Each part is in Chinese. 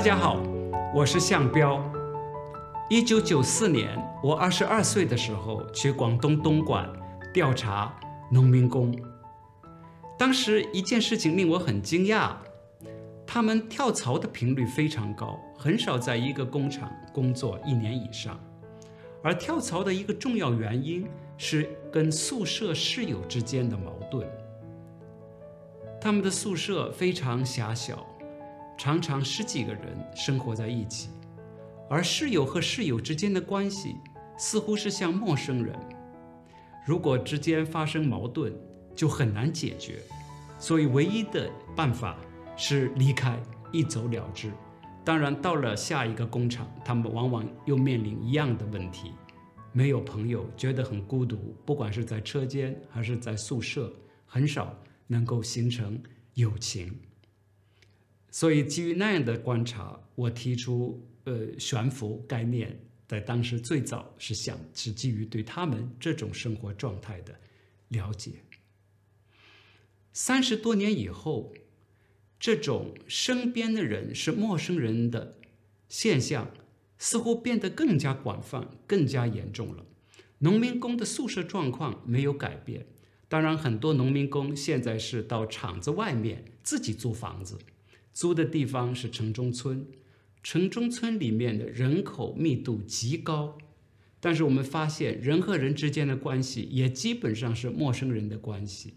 大家好，我是向彪。一九九四年，我二十二岁的时候去广东东莞调查农民工。当时一件事情令我很惊讶，他们跳槽的频率非常高，很少在一个工厂工作一年以上。而跳槽的一个重要原因是跟宿舍室友之间的矛盾。他们的宿舍非常狭小，常常十几个人生活在一起，而室友和室友之间的关系似乎是像陌生人。如果之间发生矛盾，就很难解决，所以唯一的办法是离开，一走了之。当然，到了下一个工厂，他们往往又面临一样的问题：没有朋友，觉得很孤独。不管是在车间还是在宿舍，很少。能够形成友情，所以基于那样的观察，我提出呃悬浮概念，在当时最早是想是基于对他们这种生活状态的了解。三十多年以后，这种身边的人是陌生人的现象，似乎变得更加广泛、更加严重了。农民工的宿舍状况没有改变。当然，很多农民工现在是到厂子外面自己租房子，租的地方是城中村。城中村里面的人口密度极高，但是我们发现人和人之间的关系也基本上是陌生人的关系。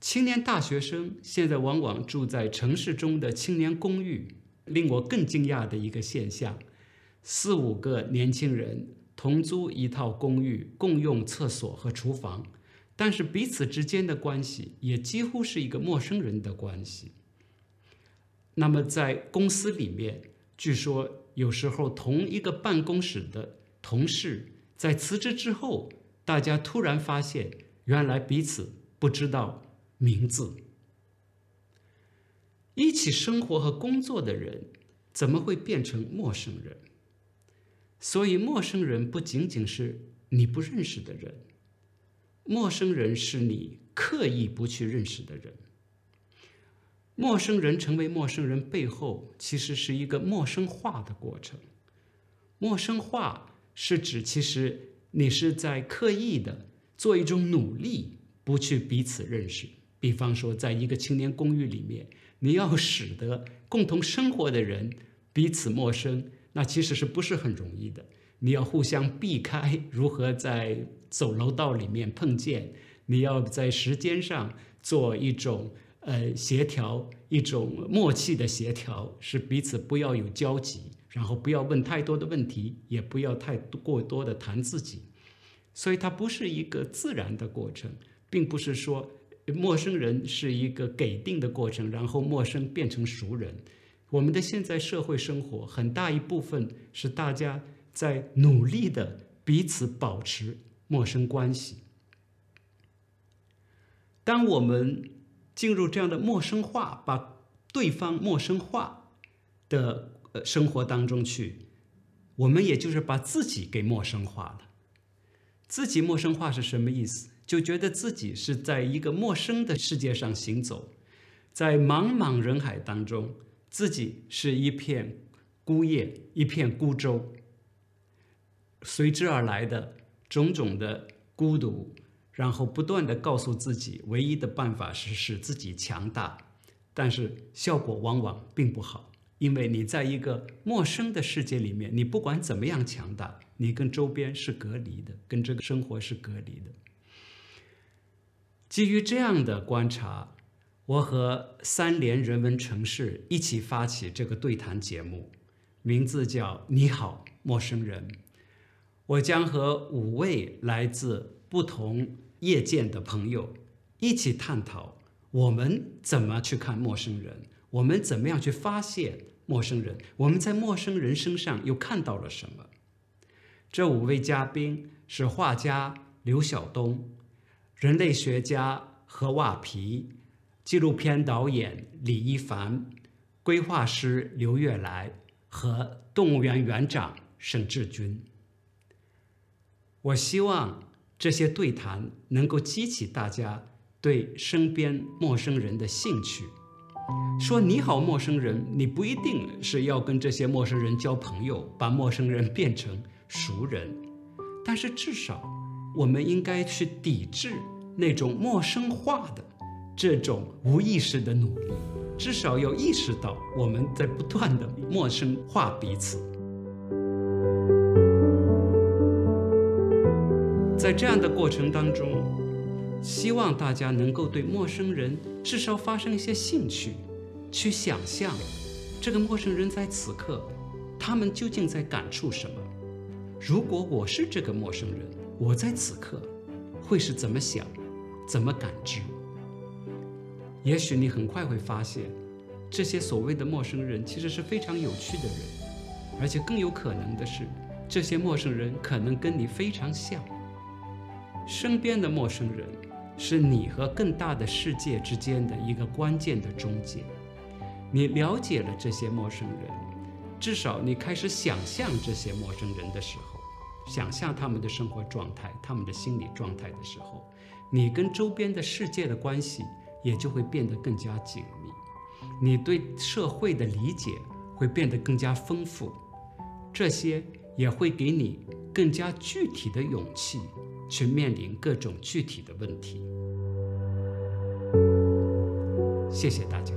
青年大学生现在往往住在城市中的青年公寓。令我更惊讶的一个现象，四五个年轻人。同租一套公寓，共用厕所和厨房，但是彼此之间的关系也几乎是一个陌生人的关系。那么在公司里面，据说有时候同一个办公室的同事在辞职之后，大家突然发现，原来彼此不知道名字。一起生活和工作的人，怎么会变成陌生人？所以，陌生人不仅仅是你不认识的人，陌生人是你刻意不去认识的人。陌生人成为陌生人背后，其实是一个陌生化的过程。陌生化是指，其实你是在刻意的做一种努力，不去彼此认识。比方说，在一个青年公寓里面，你要使得共同生活的人彼此陌生。那其实是不是很容易的？你要互相避开，如何在走楼道里面碰见？你要在时间上做一种呃协调，一种默契的协调，是彼此不要有交集，然后不要问太多的问题，也不要太过多的谈自己。所以它不是一个自然的过程，并不是说陌生人是一个给定的过程，然后陌生变成熟人。我们的现在社会生活很大一部分是大家在努力的彼此保持陌生关系。当我们进入这样的陌生化，把对方陌生化的呃生活当中去，我们也就是把自己给陌生化了。自己陌生化是什么意思？就觉得自己是在一个陌生的世界上行走，在茫茫人海当中。自己是一片孤叶，一片孤舟，随之而来的种种的孤独，然后不断的告诉自己，唯一的办法是使自己强大，但是效果往往并不好，因为你在一个陌生的世界里面，你不管怎么样强大，你跟周边是隔离的，跟这个生活是隔离的。基于这样的观察。我和三联人文城市一起发起这个对谈节目，名字叫《你好，陌生人》。我将和五位来自不同业界的朋友一起探讨，我们怎么去看陌生人，我们怎么样去发现陌生人，我们在陌生人身上又看到了什么？这五位嘉宾是画家刘晓东、人类学家何瓦皮。纪录片导演李一凡、规划师刘月来和动物园园长沈志军。我希望这些对谈能够激起大家对身边陌生人的兴趣，说你好，陌生人，你不一定是要跟这些陌生人交朋友，把陌生人变成熟人，但是至少我们应该去抵制那种陌生化的这种无意识的努力，至少要意识到我们在不断的陌生化彼此。在这样的过程当中，希望大家能够对陌生人至少发生一些兴趣。去想象，这个陌生人在此刻，他们究竟在感触什么？如果我是这个陌生人，我在此刻会是怎么想，怎么感知？也许你很快会发现，这些所谓的陌生人其实是非常有趣的人，而且更有可能的是，这些陌生人可能跟你非常像。身边的陌生人，是你和更大的世界之间的一个关键的中介。你了解了这些陌生人，至少你开始想象这些陌生人的时候，想象他们的生活状态、他们的心理状态的时候，你跟周边的世界的关系也就会变得更加紧密，你对社会的理解会变得更加丰富，这些也会给你更加具体的勇气去面临各种具体的问题。谢谢大家。